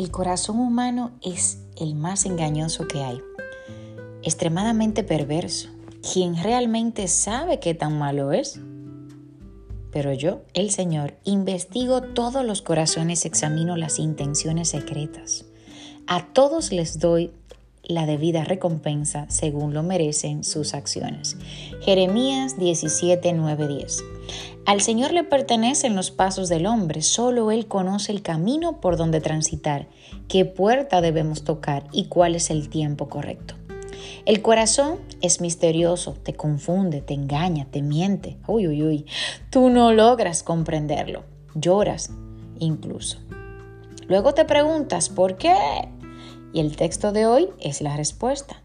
El corazón humano es el más engañoso que hay, extremadamente perverso. ¿Quién realmente sabe qué tan malo es? Pero yo, el Señor, investigo todos los corazones, examino las intenciones secretas. A todos les doy la debida recompensa según lo merecen sus acciones. Jeremías 17, 9, 10. Al Señor le pertenecen los pasos del hombre, solo Él conoce el camino por donde transitar, qué puerta debemos tocar y cuál es el tiempo correcto. El corazón es misterioso, te confunde, te engaña, te miente. Uy, uy, uy. Tú no logras comprenderlo. Lloras incluso. Luego te preguntas, ¿por qué? Y el texto de hoy es la respuesta.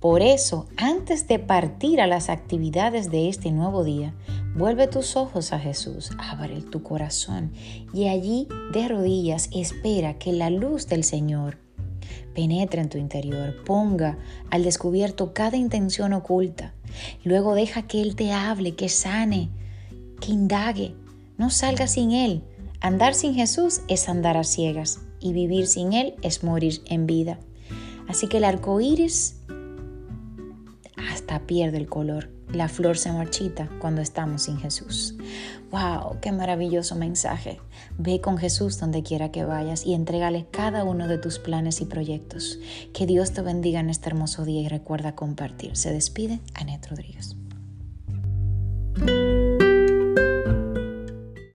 Por eso, antes de partir a las actividades de este nuevo día, vuelve tus ojos a Jesús, abre tu corazón y allí de rodillas espera que la luz del Señor penetre en tu interior, ponga al descubierto cada intención oculta. Luego deja que Él te hable, que sane, que indague. No salga sin Él. Andar sin Jesús es andar a ciegas y vivir sin Él es morir en vida. Así que el arco iris hasta pierde el color. La flor se marchita cuando estamos sin Jesús. ¡Wow! ¡Qué maravilloso mensaje! Ve con Jesús donde quiera que vayas y entrégale cada uno de tus planes y proyectos. Que Dios te bendiga en este hermoso día y recuerda compartir. Se despide Anet Rodríguez.